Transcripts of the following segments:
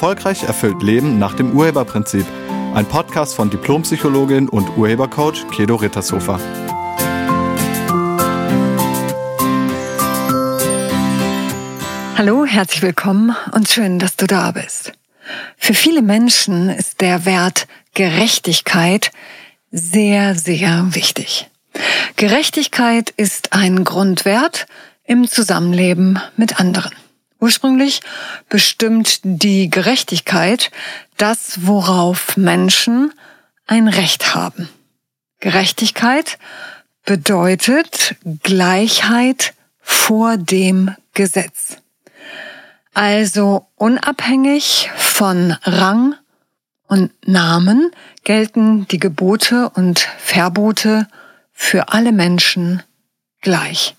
Erfolgreich erfüllt Leben nach dem Urheberprinzip. Ein Podcast von Diplompsychologin und Urhebercoach Kedo Rittershofer. Hallo, herzlich willkommen und schön, dass du da bist. Für viele Menschen ist der Wert Gerechtigkeit sehr, sehr wichtig. Gerechtigkeit ist ein Grundwert im Zusammenleben mit anderen. Ursprünglich bestimmt die Gerechtigkeit das, worauf Menschen ein Recht haben. Gerechtigkeit bedeutet Gleichheit vor dem Gesetz. Also unabhängig von Rang und Namen gelten die Gebote und Verbote für alle Menschen gleich.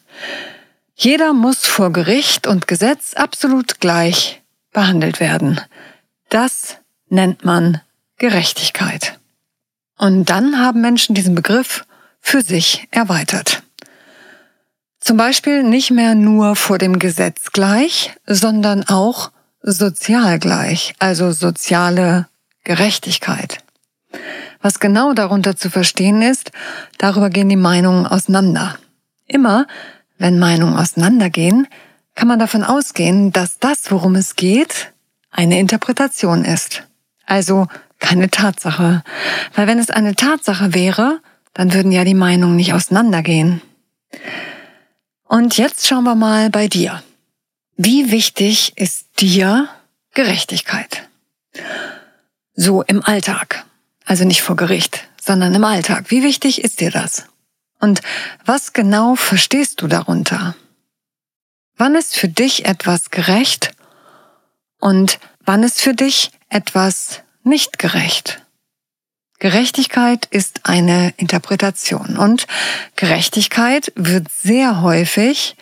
Jeder muss vor Gericht und Gesetz absolut gleich behandelt werden. Das nennt man Gerechtigkeit. Und dann haben Menschen diesen Begriff für sich erweitert. Zum Beispiel nicht mehr nur vor dem Gesetz gleich, sondern auch sozial gleich, also soziale Gerechtigkeit. Was genau darunter zu verstehen ist, darüber gehen die Meinungen auseinander. Immer, wenn Meinungen auseinandergehen, kann man davon ausgehen, dass das, worum es geht, eine Interpretation ist. Also keine Tatsache. Weil wenn es eine Tatsache wäre, dann würden ja die Meinungen nicht auseinandergehen. Und jetzt schauen wir mal bei dir. Wie wichtig ist dir Gerechtigkeit? So im Alltag. Also nicht vor Gericht, sondern im Alltag. Wie wichtig ist dir das? Und was genau verstehst du darunter? Wann ist für dich etwas gerecht und wann ist für dich etwas nicht gerecht? Gerechtigkeit ist eine Interpretation und Gerechtigkeit wird sehr häufig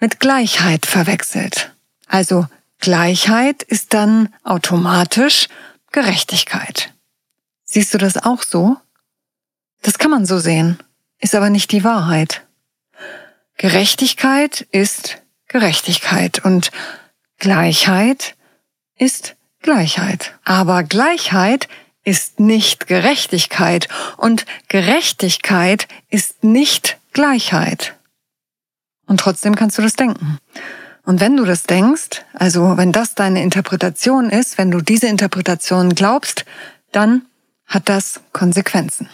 mit Gleichheit verwechselt. Also Gleichheit ist dann automatisch Gerechtigkeit. Siehst du das auch so? Das kann man so sehen ist aber nicht die Wahrheit. Gerechtigkeit ist Gerechtigkeit und Gleichheit ist Gleichheit. Aber Gleichheit ist nicht Gerechtigkeit und Gerechtigkeit ist nicht Gleichheit. Und trotzdem kannst du das denken. Und wenn du das denkst, also wenn das deine Interpretation ist, wenn du diese Interpretation glaubst, dann hat das Konsequenzen.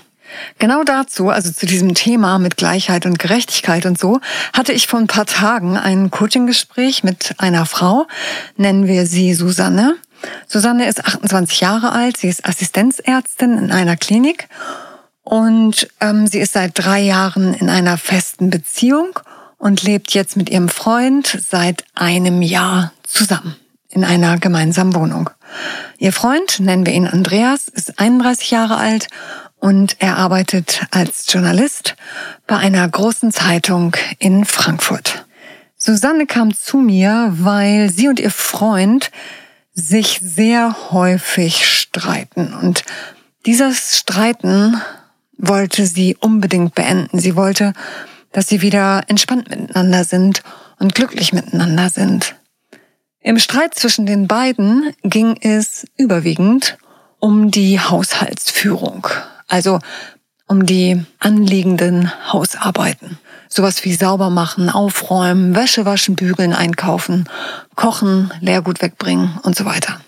Genau dazu, also zu diesem Thema mit Gleichheit und Gerechtigkeit und so, hatte ich vor ein paar Tagen ein Coaching-Gespräch mit einer Frau, nennen wir sie Susanne. Susanne ist 28 Jahre alt, sie ist Assistenzärztin in einer Klinik und ähm, sie ist seit drei Jahren in einer festen Beziehung und lebt jetzt mit ihrem Freund seit einem Jahr zusammen in einer gemeinsamen Wohnung. Ihr Freund, nennen wir ihn Andreas, ist 31 Jahre alt und er arbeitet als Journalist bei einer großen Zeitung in Frankfurt. Susanne kam zu mir, weil sie und ihr Freund sich sehr häufig streiten und dieses Streiten wollte sie unbedingt beenden. Sie wollte, dass sie wieder entspannt miteinander sind und glücklich miteinander sind. Im Streit zwischen den beiden ging es überwiegend um die Haushaltsführung also um die anliegenden Hausarbeiten. Sowas wie sauber machen, aufräumen, Wäsche waschen, bügeln, einkaufen, kochen, Leergut wegbringen und so weiter.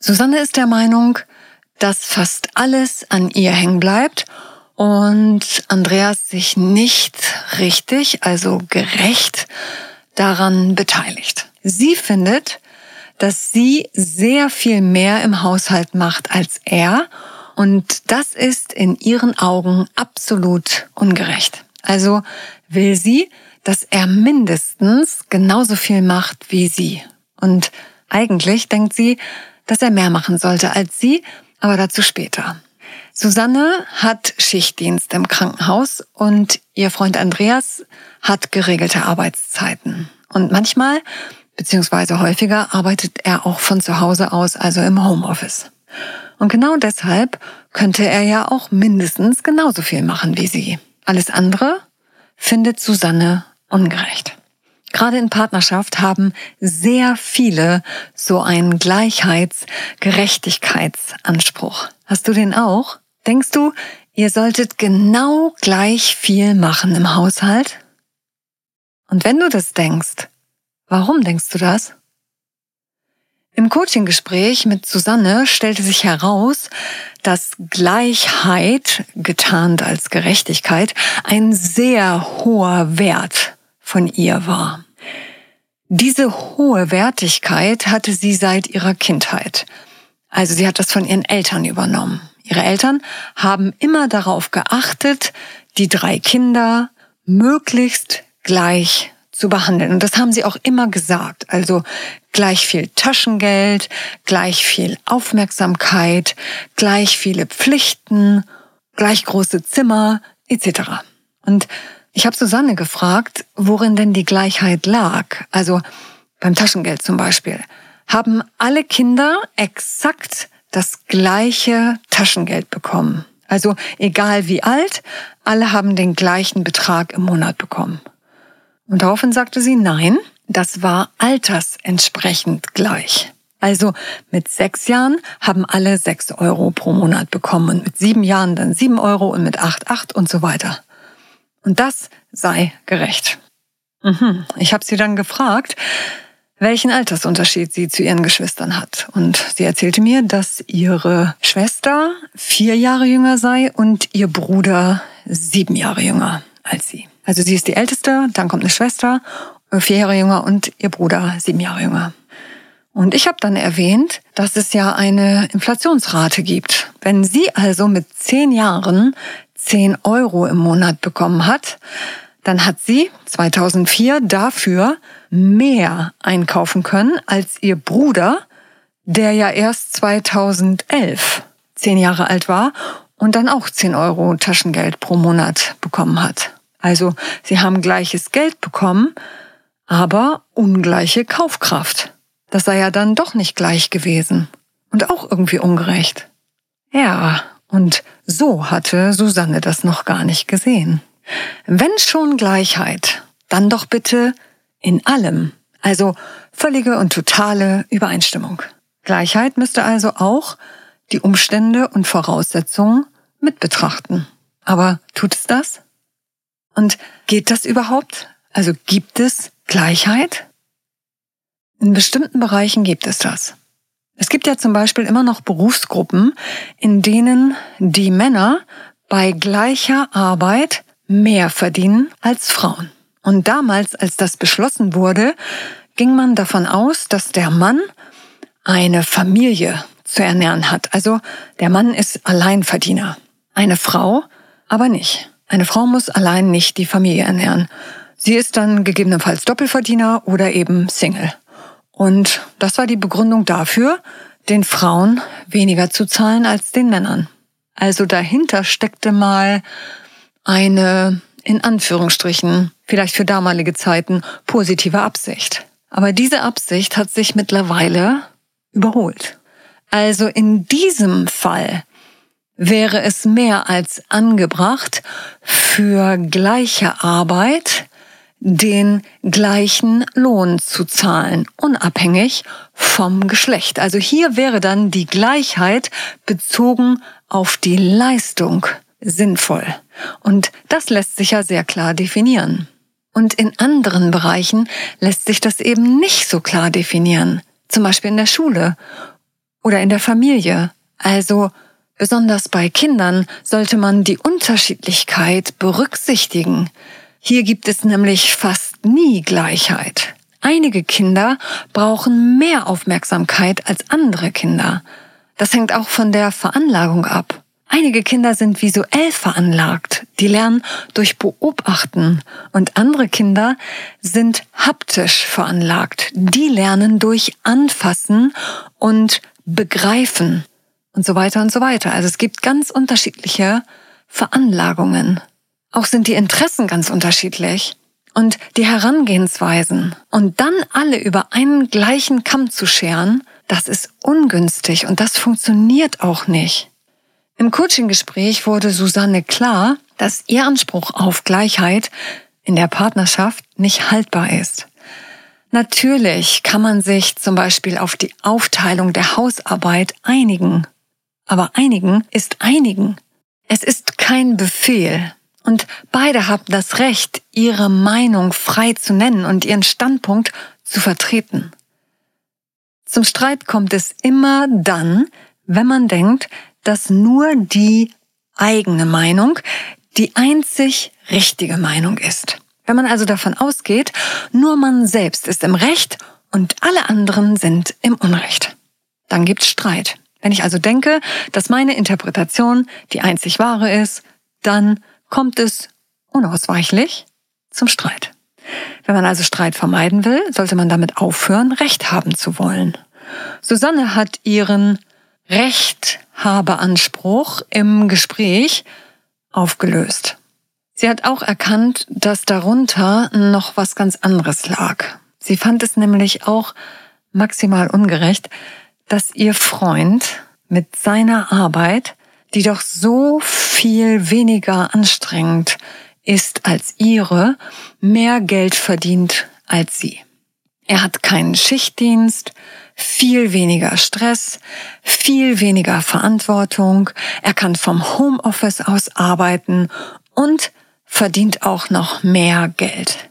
Susanne ist der Meinung, dass fast alles an ihr hängen bleibt und Andreas sich nicht richtig, also gerecht daran beteiligt. Sie findet, dass sie sehr viel mehr im Haushalt macht als er und das ist in ihren Augen absolut ungerecht. Also will sie, dass er mindestens genauso viel macht wie sie. Und eigentlich denkt sie, dass er mehr machen sollte als sie, aber dazu später. Susanne hat Schichtdienst im Krankenhaus und ihr Freund Andreas hat geregelte Arbeitszeiten. Und manchmal, beziehungsweise häufiger, arbeitet er auch von zu Hause aus, also im Homeoffice. Und genau deshalb könnte er ja auch mindestens genauso viel machen wie sie. Alles andere findet Susanne ungerecht. Gerade in Partnerschaft haben sehr viele so einen Gleichheits-, Gerechtigkeitsanspruch. Hast du den auch? Denkst du, ihr solltet genau gleich viel machen im Haushalt? Und wenn du das denkst, warum denkst du das? Im Coaching-Gespräch mit Susanne stellte sich heraus, dass Gleichheit, getarnt als Gerechtigkeit, ein sehr hoher Wert von ihr war. Diese hohe Wertigkeit hatte sie seit ihrer Kindheit. Also sie hat das von ihren Eltern übernommen. Ihre Eltern haben immer darauf geachtet, die drei Kinder möglichst gleich zu behandeln. Und das haben sie auch immer gesagt. Also gleich viel Taschengeld, gleich viel Aufmerksamkeit, gleich viele Pflichten, gleich große Zimmer etc. Und ich habe Susanne gefragt, worin denn die Gleichheit lag. Also beim Taschengeld zum Beispiel. Haben alle Kinder exakt das gleiche Taschengeld bekommen? Also egal wie alt, alle haben den gleichen Betrag im Monat bekommen. Und daraufhin sagte sie, nein, das war altersentsprechend gleich. Also mit sechs Jahren haben alle sechs Euro pro Monat bekommen und mit sieben Jahren dann sieben Euro und mit acht acht und so weiter. Und das sei gerecht. Mhm. Ich habe sie dann gefragt, welchen Altersunterschied sie zu ihren Geschwistern hat. Und sie erzählte mir, dass ihre Schwester vier Jahre jünger sei und ihr Bruder sieben Jahre jünger als sie. Also sie ist die Älteste, dann kommt eine Schwester, vier Jahre jünger und ihr Bruder sieben Jahre jünger. Und ich habe dann erwähnt, dass es ja eine Inflationsrate gibt. Wenn sie also mit zehn Jahren zehn Euro im Monat bekommen hat, dann hat sie 2004 dafür mehr einkaufen können als ihr Bruder, der ja erst 2011 zehn Jahre alt war und dann auch zehn Euro Taschengeld pro Monat bekommen hat. Also sie haben gleiches Geld bekommen, aber ungleiche Kaufkraft. Das sei ja dann doch nicht gleich gewesen und auch irgendwie ungerecht. Ja, und so hatte Susanne das noch gar nicht gesehen. Wenn schon Gleichheit, dann doch bitte in allem, also völlige und totale Übereinstimmung. Gleichheit müsste also auch die Umstände und Voraussetzungen mit betrachten. Aber tut es das? Und geht das überhaupt? Also gibt es Gleichheit? In bestimmten Bereichen gibt es das. Es gibt ja zum Beispiel immer noch Berufsgruppen, in denen die Männer bei gleicher Arbeit mehr verdienen als Frauen. Und damals, als das beschlossen wurde, ging man davon aus, dass der Mann eine Familie zu ernähren hat. Also der Mann ist Alleinverdiener. Eine Frau aber nicht. Eine Frau muss allein nicht die Familie ernähren. Sie ist dann gegebenenfalls Doppelverdiener oder eben Single. Und das war die Begründung dafür, den Frauen weniger zu zahlen als den Männern. Also dahinter steckte mal eine, in Anführungsstrichen, vielleicht für damalige Zeiten, positive Absicht. Aber diese Absicht hat sich mittlerweile überholt. Also in diesem Fall wäre es mehr als angebracht, für gleiche Arbeit den gleichen Lohn zu zahlen, unabhängig vom Geschlecht. Also hier wäre dann die Gleichheit bezogen auf die Leistung sinnvoll. Und das lässt sich ja sehr klar definieren. Und in anderen Bereichen lässt sich das eben nicht so klar definieren. Zum Beispiel in der Schule oder in der Familie. Also Besonders bei Kindern sollte man die Unterschiedlichkeit berücksichtigen. Hier gibt es nämlich fast nie Gleichheit. Einige Kinder brauchen mehr Aufmerksamkeit als andere Kinder. Das hängt auch von der Veranlagung ab. Einige Kinder sind visuell veranlagt, die lernen durch Beobachten und andere Kinder sind haptisch veranlagt, die lernen durch Anfassen und Begreifen und so weiter und so weiter. Also es gibt ganz unterschiedliche Veranlagungen. Auch sind die Interessen ganz unterschiedlich und die Herangehensweisen. Und dann alle über einen gleichen Kamm zu scheren, das ist ungünstig und das funktioniert auch nicht. Im Coaching-Gespräch wurde Susanne klar, dass ihr Anspruch auf Gleichheit in der Partnerschaft nicht haltbar ist. Natürlich kann man sich zum Beispiel auf die Aufteilung der Hausarbeit einigen. Aber einigen ist einigen. Es ist kein Befehl. Und beide haben das Recht, ihre Meinung frei zu nennen und ihren Standpunkt zu vertreten. Zum Streit kommt es immer dann, wenn man denkt, dass nur die eigene Meinung die einzig richtige Meinung ist. Wenn man also davon ausgeht, nur man selbst ist im Recht und alle anderen sind im Unrecht. Dann gibt's Streit. Wenn ich also denke, dass meine Interpretation die einzig wahre ist, dann kommt es unausweichlich zum Streit. Wenn man also Streit vermeiden will, sollte man damit aufhören, Recht haben zu wollen. Susanne hat ihren Rechthabeanspruch im Gespräch aufgelöst. Sie hat auch erkannt, dass darunter noch was ganz anderes lag. Sie fand es nämlich auch maximal ungerecht, dass ihr Freund mit seiner Arbeit, die doch so viel weniger anstrengend ist als ihre, mehr Geld verdient als sie. Er hat keinen Schichtdienst, viel weniger Stress, viel weniger Verantwortung, er kann vom Homeoffice aus arbeiten und verdient auch noch mehr Geld.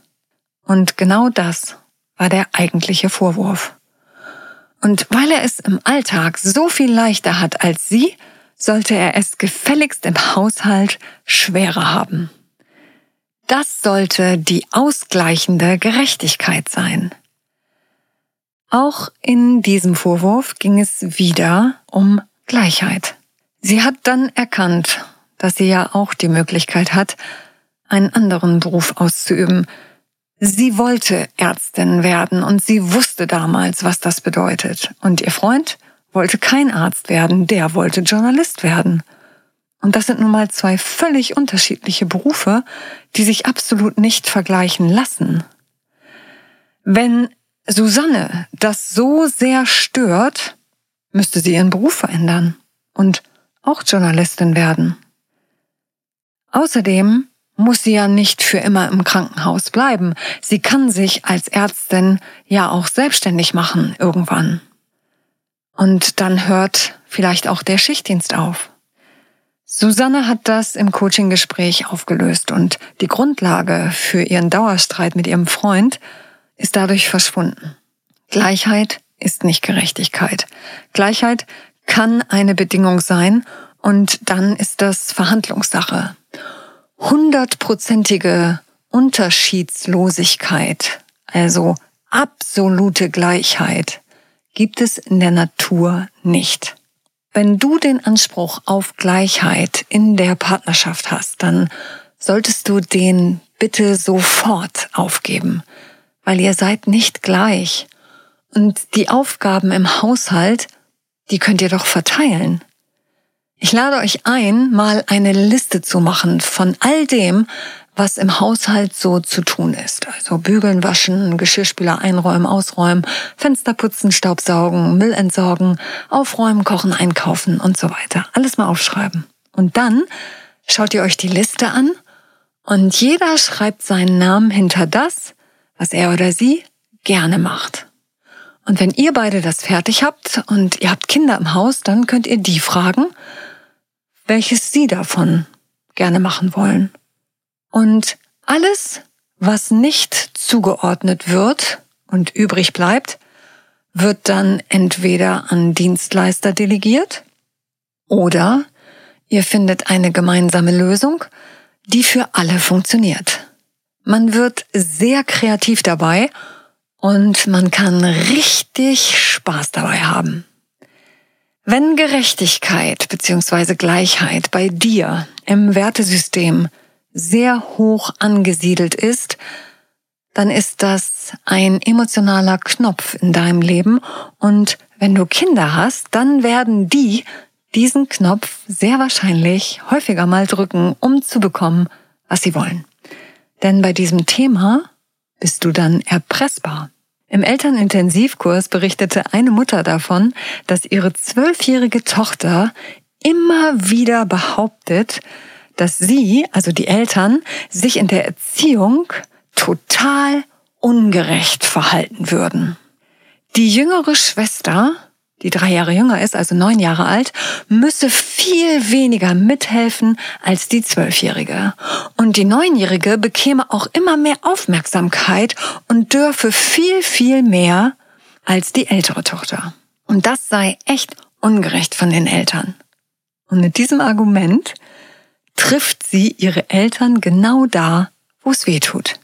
Und genau das war der eigentliche Vorwurf. Und weil er es im Alltag so viel leichter hat als sie, sollte er es gefälligst im Haushalt schwerer haben. Das sollte die ausgleichende Gerechtigkeit sein. Auch in diesem Vorwurf ging es wieder um Gleichheit. Sie hat dann erkannt, dass sie ja auch die Möglichkeit hat, einen anderen Beruf auszuüben. Sie wollte Ärztin werden und sie wusste damals, was das bedeutet. Und ihr Freund wollte kein Arzt werden, der wollte Journalist werden. Und das sind nun mal zwei völlig unterschiedliche Berufe, die sich absolut nicht vergleichen lassen. Wenn Susanne das so sehr stört, müsste sie ihren Beruf verändern und auch Journalistin werden. Außerdem muss sie ja nicht für immer im Krankenhaus bleiben. Sie kann sich als Ärztin ja auch selbstständig machen irgendwann. Und dann hört vielleicht auch der Schichtdienst auf. Susanne hat das im Coaching-Gespräch aufgelöst und die Grundlage für ihren Dauerstreit mit ihrem Freund ist dadurch verschwunden. Gleichheit ist nicht Gerechtigkeit. Gleichheit kann eine Bedingung sein und dann ist das Verhandlungssache hundertprozentige Unterschiedslosigkeit, also absolute Gleichheit, gibt es in der Natur nicht. Wenn du den Anspruch auf Gleichheit in der Partnerschaft hast, dann solltest du den bitte sofort aufgeben, weil ihr seid nicht gleich. Und die Aufgaben im Haushalt, die könnt ihr doch verteilen. Ich lade euch ein, mal eine Liste zu machen von all dem, was im Haushalt so zu tun ist. Also bügeln, waschen, Geschirrspüler einräumen, ausräumen, Fenster putzen, Staubsaugen, Müll entsorgen, aufräumen, kochen, einkaufen und so weiter. Alles mal aufschreiben. Und dann schaut ihr euch die Liste an und jeder schreibt seinen Namen hinter das, was er oder sie gerne macht. Und wenn ihr beide das fertig habt und ihr habt Kinder im Haus, dann könnt ihr die fragen, welches Sie davon gerne machen wollen. Und alles, was nicht zugeordnet wird und übrig bleibt, wird dann entweder an Dienstleister delegiert oder ihr findet eine gemeinsame Lösung, die für alle funktioniert. Man wird sehr kreativ dabei und man kann richtig Spaß dabei haben. Wenn Gerechtigkeit bzw. Gleichheit bei dir im Wertesystem sehr hoch angesiedelt ist, dann ist das ein emotionaler Knopf in deinem Leben und wenn du Kinder hast, dann werden die diesen Knopf sehr wahrscheinlich häufiger mal drücken, um zu bekommen, was sie wollen. Denn bei diesem Thema bist du dann erpressbar. Im Elternintensivkurs berichtete eine Mutter davon, dass ihre zwölfjährige Tochter immer wieder behauptet, dass sie, also die Eltern, sich in der Erziehung total ungerecht verhalten würden. Die jüngere Schwester, die drei Jahre jünger ist, also neun Jahre alt, müsse viel weniger mithelfen als die Zwölfjährige. Und die Neunjährige bekäme auch immer mehr Aufmerksamkeit und dürfe viel, viel mehr als die ältere Tochter. Und das sei echt ungerecht von den Eltern. Und mit diesem Argument trifft sie ihre Eltern genau da, wo es weh tut.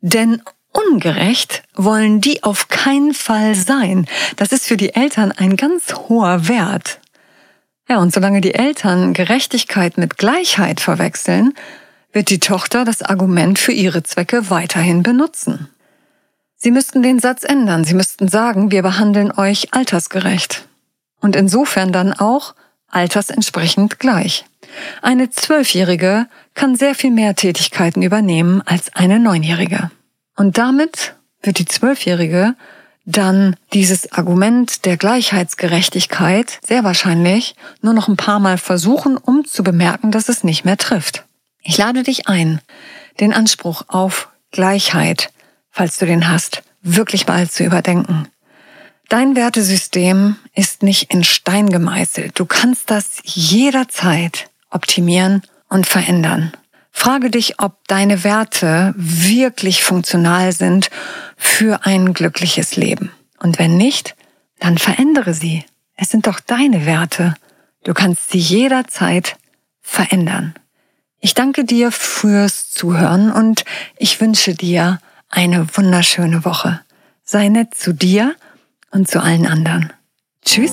Denn ungerecht wollen die auf keinen Fall sein. Das ist für die Eltern ein ganz hoher Wert. Ja, und solange die Eltern Gerechtigkeit mit Gleichheit verwechseln, wird die Tochter das Argument für ihre Zwecke weiterhin benutzen. Sie müssten den Satz ändern. Sie müssten sagen, wir behandeln euch altersgerecht. Und insofern dann auch altersentsprechend gleich. Eine Zwölfjährige kann sehr viel mehr Tätigkeiten übernehmen als eine Neunjährige. Und damit wird die Zwölfjährige dann dieses Argument der Gleichheitsgerechtigkeit sehr wahrscheinlich nur noch ein paar Mal versuchen, um zu bemerken, dass es nicht mehr trifft. Ich lade dich ein, den Anspruch auf Gleichheit, falls du den hast, wirklich mal zu überdenken. Dein Wertesystem ist nicht in Stein gemeißelt. Du kannst das jederzeit optimieren und verändern. Frage dich, ob deine Werte wirklich funktional sind für ein glückliches Leben. Und wenn nicht, dann verändere sie. Es sind doch deine Werte. Du kannst sie jederzeit verändern. Ich danke dir fürs Zuhören und ich wünsche dir eine wunderschöne Woche. Sei nett zu dir und zu allen anderen. Tschüss.